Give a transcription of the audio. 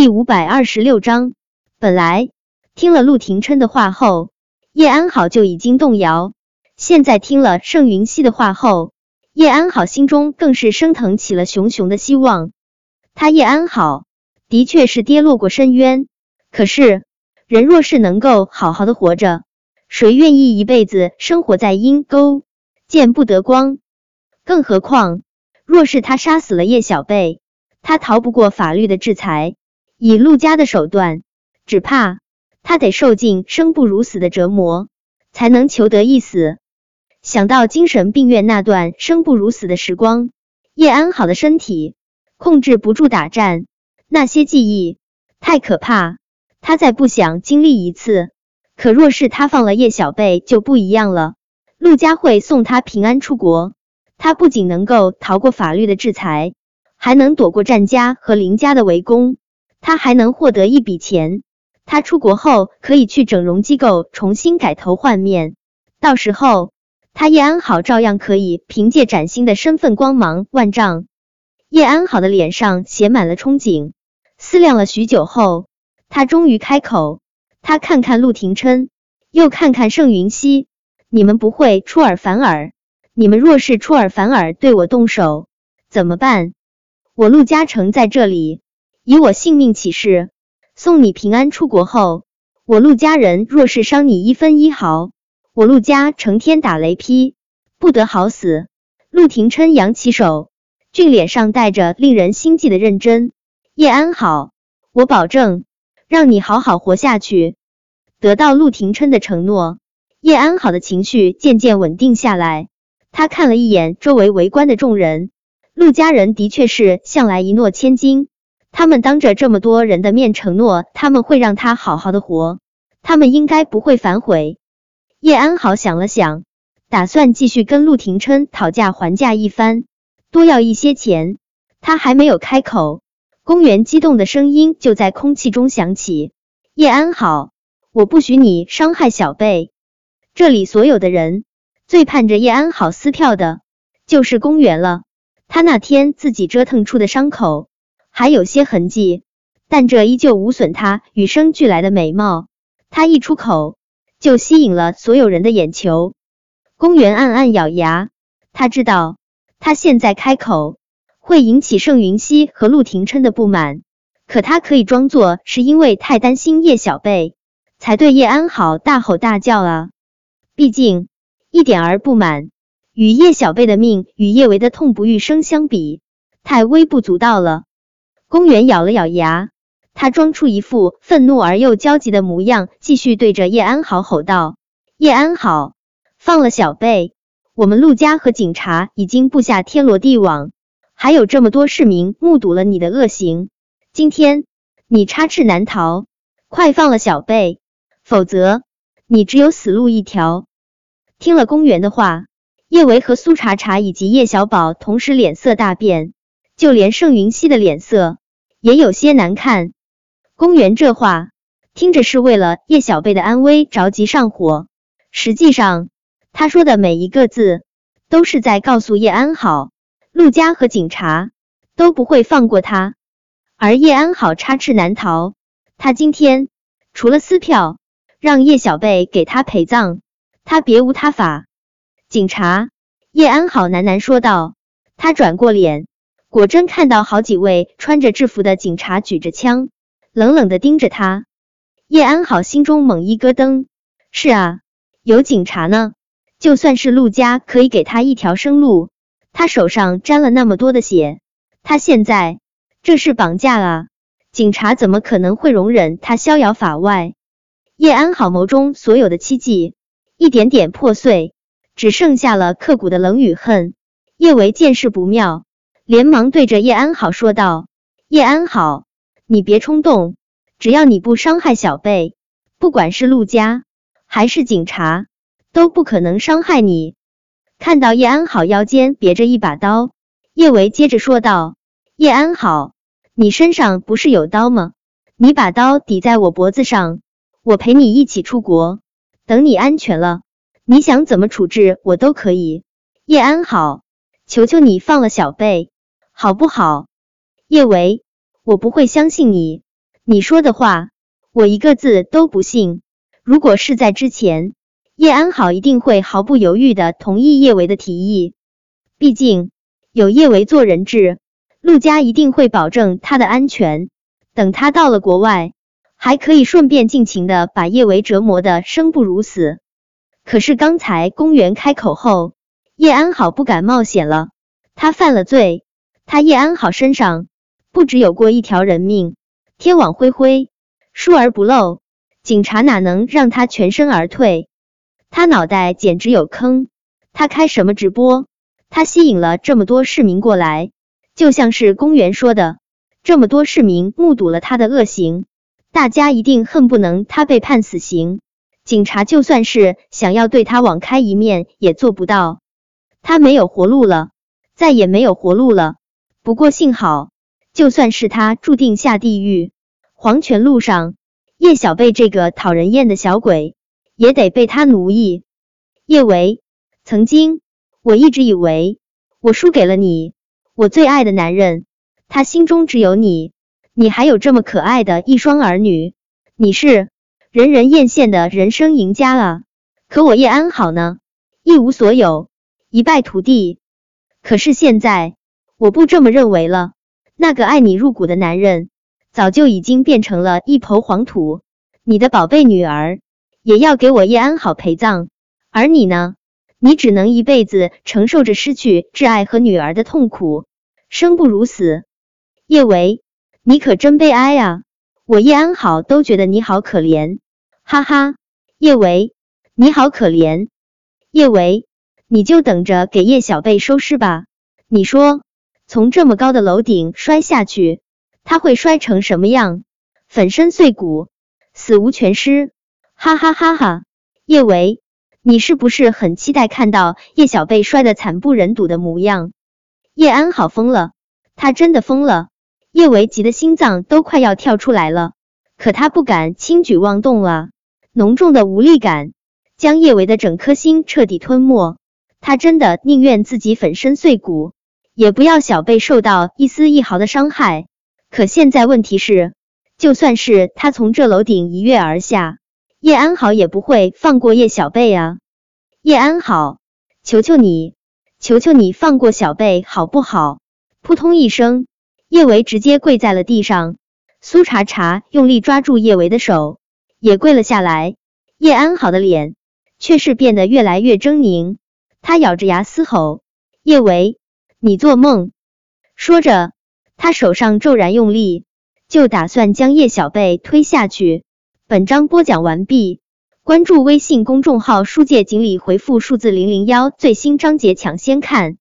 第五百二十六章，本来听了陆廷琛的话后，叶安好就已经动摇，现在听了盛云熙的话后，叶安好心中更是升腾起了熊熊的希望。他叶安好的确是跌落过深渊，可是人若是能够好好的活着，谁愿意一辈子生活在阴沟，见不得光？更何况，若是他杀死了叶小贝，他逃不过法律的制裁。以陆家的手段，只怕他得受尽生不如死的折磨，才能求得一死。想到精神病院那段生不如死的时光，叶安好的身体控制不住打颤，那些记忆太可怕，他再不想经历一次。可若是他放了叶小贝，就不一样了。陆家会送他平安出国，他不仅能够逃过法律的制裁，还能躲过战家和林家的围攻。他还能获得一笔钱，他出国后可以去整容机构重新改头换面，到时候他叶安好照样可以凭借崭新的身份光芒万丈。叶安好的脸上写满了憧憬，思量了许久后，他终于开口。他看看陆廷琛，又看看盛云熙，你们不会出尔反尔？你们若是出尔反尔，对我动手怎么办？我陆嘉诚在这里。以我性命起誓，送你平安出国后，我陆家人若是伤你一分一毫，我陆家成天打雷劈，不得好死。陆廷琛扬起手，俊脸上带着令人心悸的认真。叶安好，我保证让你好好活下去。得到陆廷琛的承诺，叶安好的情绪渐渐稳定下来。他看了一眼周围围观的众人，陆家人的确是向来一诺千金。他们当着这么多人的面承诺，他们会让他好好的活，他们应该不会反悔。叶安好想了想，打算继续跟陆廷琛讨价还价一番，多要一些钱。他还没有开口，公园激动的声音就在空气中响起：“叶安好，我不许你伤害小贝。”这里所有的人最盼着叶安好撕票的，就是公园了。他那天自己折腾出的伤口。还有些痕迹，但这依旧无损他与生俱来的美貌。他一出口，就吸引了所有人的眼球。公园暗暗咬牙，他知道他现在开口会引起盛云熙和陆廷琛的不满，可他可以装作是因为太担心叶小贝，才对叶安好大吼大叫啊！毕竟一点儿不满，与叶小贝的命与叶维的痛不欲生相比，太微不足道了。公园咬了咬牙，他装出一副愤怒而又焦急的模样，继续对着叶安好吼道：“叶安好，放了小贝！我们陆家和警察已经布下天罗地网，还有这么多市民目睹了你的恶行，今天你插翅难逃！快放了小贝，否则你只有死路一条！”听了公园的话，叶维和苏茶茶以及叶小宝同时脸色大变，就连盛云熙的脸色。也有些难看。公园这话听着是为了叶小贝的安危着急上火，实际上他说的每一个字都是在告诉叶安好，陆家和警察都不会放过他。而叶安好插翅难逃，他今天除了撕票让叶小贝给他陪葬，他别无他法。警察，叶安好喃喃说道。他转过脸。果真看到好几位穿着制服的警察举着枪，冷冷的盯着他。叶安好心中猛一咯噔，是啊，有警察呢。就算是陆家可以给他一条生路，他手上沾了那么多的血，他现在这是绑架啊！警察怎么可能会容忍他逍遥法外？叶安好眸中所有的期冀一点点破碎，只剩下了刻骨的冷与恨。叶维见势不妙。连忙对着叶安好说道：“叶安好，你别冲动，只要你不伤害小贝，不管是陆家还是警察，都不可能伤害你。”看到叶安好腰间别着一把刀，叶维接着说道：“叶安好，你身上不是有刀吗？你把刀抵在我脖子上，我陪你一起出国，等你安全了，你想怎么处置我都可以。叶安好，求求你放了小贝。”好不好，叶维，我不会相信你。你说的话，我一个字都不信。如果是在之前，叶安好一定会毫不犹豫的同意叶维的提议。毕竟有叶维做人质，陆家一定会保证他的安全。等他到了国外，还可以顺便尽情的把叶维折磨的生不如死。可是刚才公园开口后，叶安好不敢冒险了。他犯了罪，他叶安好身上不只有过一条人命。天网恢恢，疏而不漏。警察哪能让他全身而退？他脑袋简直有坑。他开什么直播？他吸引了这么多市民过来，就像是公园说的，这么多市民目睹了他的恶行，大家一定恨不能他被判死刑。警察就算是想要对他网开一面，也做不到。他没有活路了，再也没有活路了。不过幸好。就算是他注定下地狱，黄泉路上，叶小贝这个讨人厌的小鬼也得被他奴役。叶维，曾经我一直以为我输给了你，我最爱的男人，他心中只有你，你还有这么可爱的一双儿女，你是人人艳羡的人生赢家了。可我叶安好呢，一无所有，一败涂地。可是现在我不这么认为了。那个爱你入骨的男人，早就已经变成了一抔黄土。你的宝贝女儿也要给我叶安好陪葬，而你呢？你只能一辈子承受着失去挚爱和女儿的痛苦，生不如死。叶维，你可真悲哀啊！我叶安好都觉得你好可怜，哈哈。叶维，你好可怜。叶维，你就等着给叶小贝收尸吧。你说。从这么高的楼顶摔下去，他会摔成什么样？粉身碎骨，死无全尸！哈哈哈哈！叶维，你是不是很期待看到叶小贝摔得惨不忍睹的模样？叶安好疯了，他真的疯了！叶维急得心脏都快要跳出来了，可他不敢轻举妄动啊！浓重的无力感将叶维的整颗心彻底吞没，他真的宁愿自己粉身碎骨。也不要小贝受到一丝一毫的伤害。可现在问题是，就算是他从这楼顶一跃而下，叶安好也不会放过叶小贝啊！叶安好，求求你，求求你放过小贝好不好？扑通一声，叶维直接跪在了地上。苏茶茶用力抓住叶维的手，也跪了下来。叶安好的脸却是变得越来越狰狞，他咬着牙嘶吼：“叶维！”你做梦！说着，他手上骤然用力，就打算将叶小贝推下去。本章播讲完毕，关注微信公众号“书界锦鲤”，回复数字零零幺，最新章节抢先看。